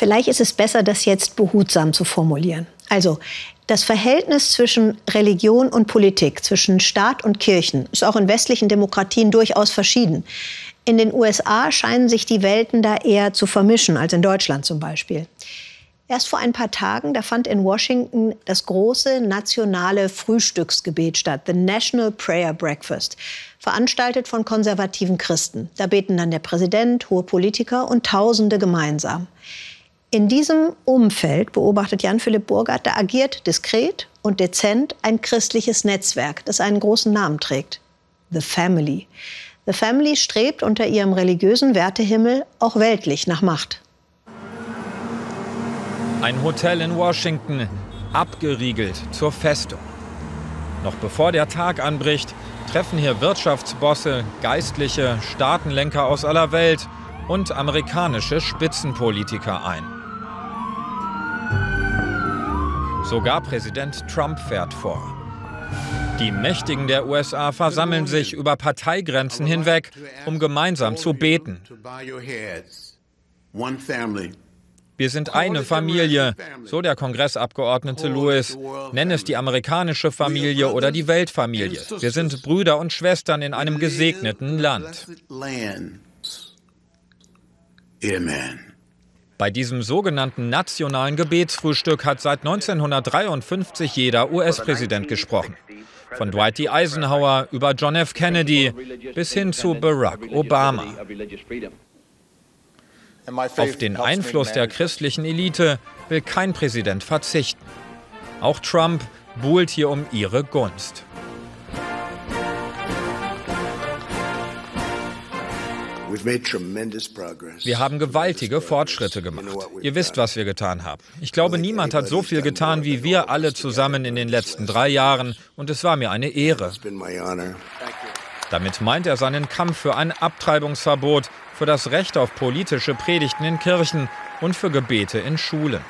Vielleicht ist es besser, das jetzt behutsam zu formulieren. Also, das Verhältnis zwischen Religion und Politik, zwischen Staat und Kirchen, ist auch in westlichen Demokratien durchaus verschieden. In den USA scheinen sich die Welten da eher zu vermischen als in Deutschland zum Beispiel. Erst vor ein paar Tagen, da fand in Washington das große nationale Frühstücksgebet statt, the National Prayer Breakfast, veranstaltet von konservativen Christen. Da beten dann der Präsident, hohe Politiker und Tausende gemeinsam. In diesem Umfeld, beobachtet Jan-Philipp Burgert, da agiert diskret und dezent ein christliches Netzwerk, das einen großen Namen trägt. The Family. The Family strebt unter ihrem religiösen Wertehimmel auch weltlich nach Macht. Ein Hotel in Washington, abgeriegelt zur Festung. Noch bevor der Tag anbricht, treffen hier Wirtschaftsbosse, Geistliche, Staatenlenker aus aller Welt und amerikanische Spitzenpolitiker ein. Sogar Präsident Trump fährt vor. Die Mächtigen der USA versammeln sich über Parteigrenzen hinweg, um gemeinsam zu beten. Wir sind eine Familie, so der Kongressabgeordnete Lewis. Nenn es die amerikanische Familie oder die Weltfamilie. Wir sind Brüder und Schwestern in einem gesegneten Land. Amen. Bei diesem sogenannten nationalen Gebetsfrühstück hat seit 1953 jeder US-Präsident gesprochen. Von Dwight D. Eisenhower über John F. Kennedy bis hin zu Barack Obama. Auf den Einfluss der christlichen Elite will kein Präsident verzichten. Auch Trump buhlt hier um ihre Gunst. Wir haben gewaltige Fortschritte gemacht. Ihr wisst, was wir getan haben. Ich glaube, niemand hat so viel getan wie wir alle zusammen in den letzten drei Jahren und es war mir eine Ehre. Damit meint er seinen Kampf für ein Abtreibungsverbot, für das Recht auf politische Predigten in Kirchen und für Gebete in Schulen.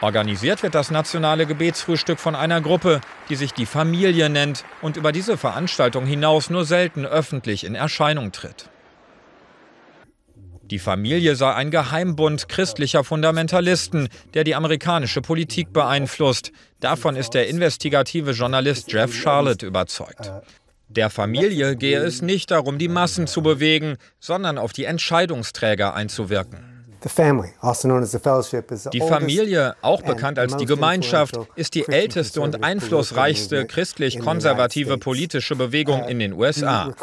Organisiert wird das nationale Gebetsfrühstück von einer Gruppe, die sich die Familie nennt und über diese Veranstaltung hinaus nur selten öffentlich in Erscheinung tritt. Die Familie sei ein Geheimbund christlicher Fundamentalisten, der die amerikanische Politik beeinflusst. Davon ist der investigative Journalist Jeff Charlotte überzeugt. Der Familie gehe es nicht darum, die Massen zu bewegen, sondern auf die Entscheidungsträger einzuwirken. Also die Familie, auch bekannt als die Gemeinschaft, ist die älteste und einflussreichste christlich-konservative politische Bewegung uh, in den USA.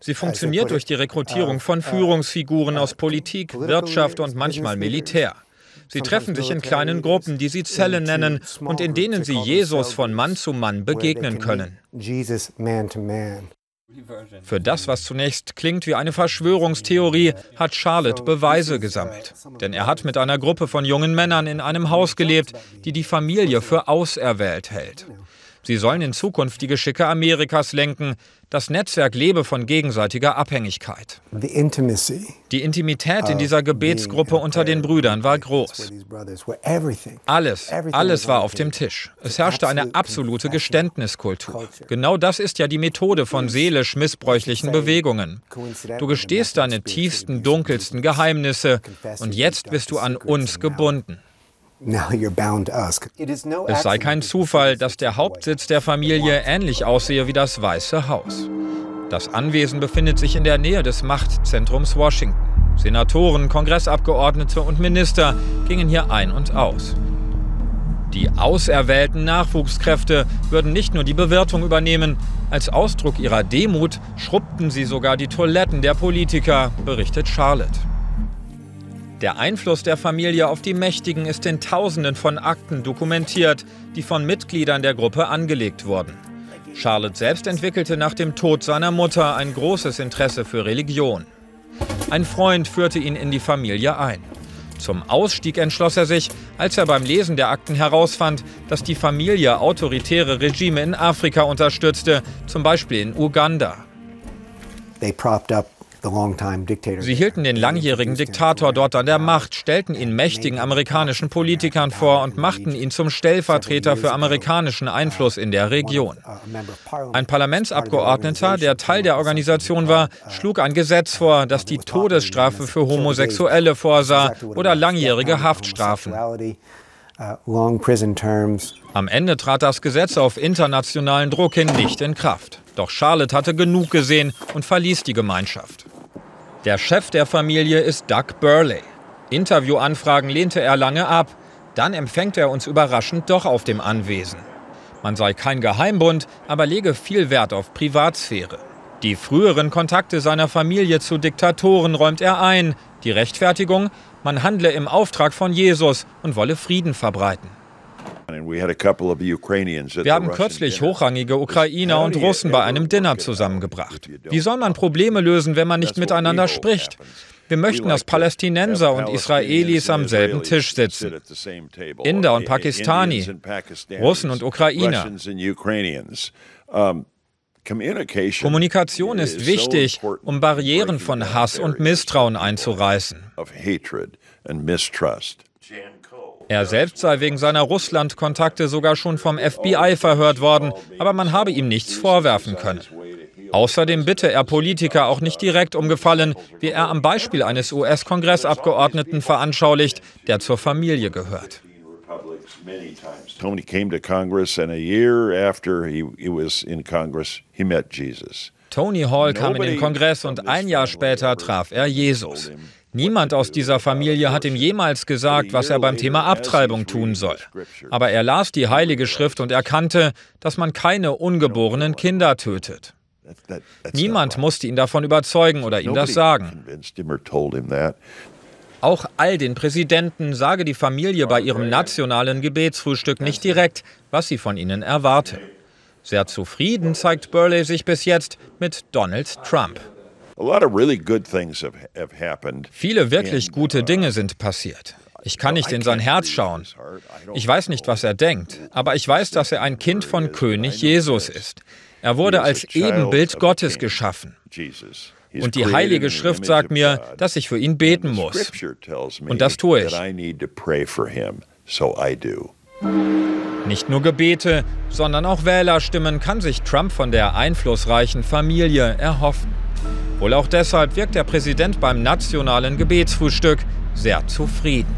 Sie funktioniert durch die Rekrutierung von Führungsfiguren aus Politik, Wirtschaft und manchmal Militär. Sie treffen sich in kleinen Gruppen, die sie Zelle nennen und in denen sie Jesus von Mann zu Mann begegnen können. Für das, was zunächst klingt wie eine Verschwörungstheorie, hat Charlotte Beweise gesammelt. Denn er hat mit einer Gruppe von jungen Männern in einem Haus gelebt, die die Familie für auserwählt hält. Sie sollen in Zukunft die Geschicke Amerikas lenken. Das Netzwerk lebe von gegenseitiger Abhängigkeit. Die Intimität in dieser Gebetsgruppe unter den Brüdern war groß. Alles, alles war auf dem Tisch. Es herrschte eine absolute Geständniskultur. Genau das ist ja die Methode von seelisch missbräuchlichen Bewegungen. Du gestehst deine tiefsten, dunkelsten Geheimnisse und jetzt bist du an uns gebunden. Es sei kein Zufall, dass der Hauptsitz der Familie ähnlich aussehe wie das Weiße Haus. Das Anwesen befindet sich in der Nähe des Machtzentrums Washington. Senatoren, Kongressabgeordnete und Minister gingen hier ein und aus. Die auserwählten Nachwuchskräfte würden nicht nur die Bewirtung übernehmen, als Ausdruck ihrer Demut schrubbten sie sogar die Toiletten der Politiker, berichtet Charlotte. Der Einfluss der Familie auf die Mächtigen ist in Tausenden von Akten dokumentiert, die von Mitgliedern der Gruppe angelegt wurden. Charlotte selbst entwickelte nach dem Tod seiner Mutter ein großes Interesse für Religion. Ein Freund führte ihn in die Familie ein. Zum Ausstieg entschloss er sich, als er beim Lesen der Akten herausfand, dass die Familie autoritäre Regime in Afrika unterstützte, zum Beispiel in Uganda. Sie hielten den langjährigen Diktator dort an der Macht, stellten ihn mächtigen amerikanischen Politikern vor und machten ihn zum Stellvertreter für amerikanischen Einfluss in der Region. Ein Parlamentsabgeordneter, der Teil der Organisation war, schlug ein Gesetz vor, das die Todesstrafe für Homosexuelle vorsah oder langjährige Haftstrafen. Am Ende trat das Gesetz auf internationalen Druck hin nicht in Kraft. Doch Charlotte hatte genug gesehen und verließ die Gemeinschaft. Der Chef der Familie ist Doug Burley. Interviewanfragen lehnte er lange ab. Dann empfängt er uns überraschend doch auf dem Anwesen. Man sei kein Geheimbund, aber lege viel Wert auf Privatsphäre. Die früheren Kontakte seiner Familie zu Diktatoren räumt er ein. Die Rechtfertigung, man handle im Auftrag von Jesus und wolle Frieden verbreiten. Wir haben kürzlich hochrangige Ukrainer und Russen bei einem Dinner zusammengebracht. Wie soll man Probleme lösen, wenn man nicht miteinander spricht? Wir möchten, dass Palästinenser und Israelis am selben Tisch sitzen. Inder und Pakistani, Russen und Ukrainer. Kommunikation ist wichtig, um Barrieren von Hass und Misstrauen einzureißen. Er selbst sei wegen seiner Russland-Kontakte sogar schon vom FBI verhört worden, aber man habe ihm nichts vorwerfen können. Außerdem bitte er Politiker auch nicht direkt um Gefallen, wie er am Beispiel eines US-Kongressabgeordneten veranschaulicht, der zur Familie gehört. Tony came to Congress and a year after he, he was in Congress, he met Jesus. Tony Hall kam in den Kongress und ein Jahr später traf er Jesus. Niemand aus dieser Familie hat ihm jemals gesagt, was er beim Thema Abtreibung tun soll. Aber er las die Heilige Schrift und erkannte, dass man keine ungeborenen Kinder tötet. Niemand musste ihn davon überzeugen oder ihm das sagen. Auch all den Präsidenten sage die Familie bei ihrem nationalen Gebetsfrühstück nicht direkt, was sie von ihnen erwarte. Sehr zufrieden zeigt Burley sich bis jetzt mit Donald Trump. Viele wirklich gute uh, Dinge sind passiert. Ich kann nicht in sein Herz schauen. Ich weiß nicht, was er denkt, aber ich weiß, dass er ein Kind von König Jesus ist. Er wurde als Ebenbild Gottes geschaffen. Und die Heilige Schrift sagt mir, dass ich für ihn beten muss. Und das tue ich. Nicht nur Gebete, sondern auch Wählerstimmen kann sich Trump von der einflussreichen Familie erhoffen. Wohl auch deshalb wirkt der Präsident beim nationalen Gebetsfrühstück sehr zufrieden.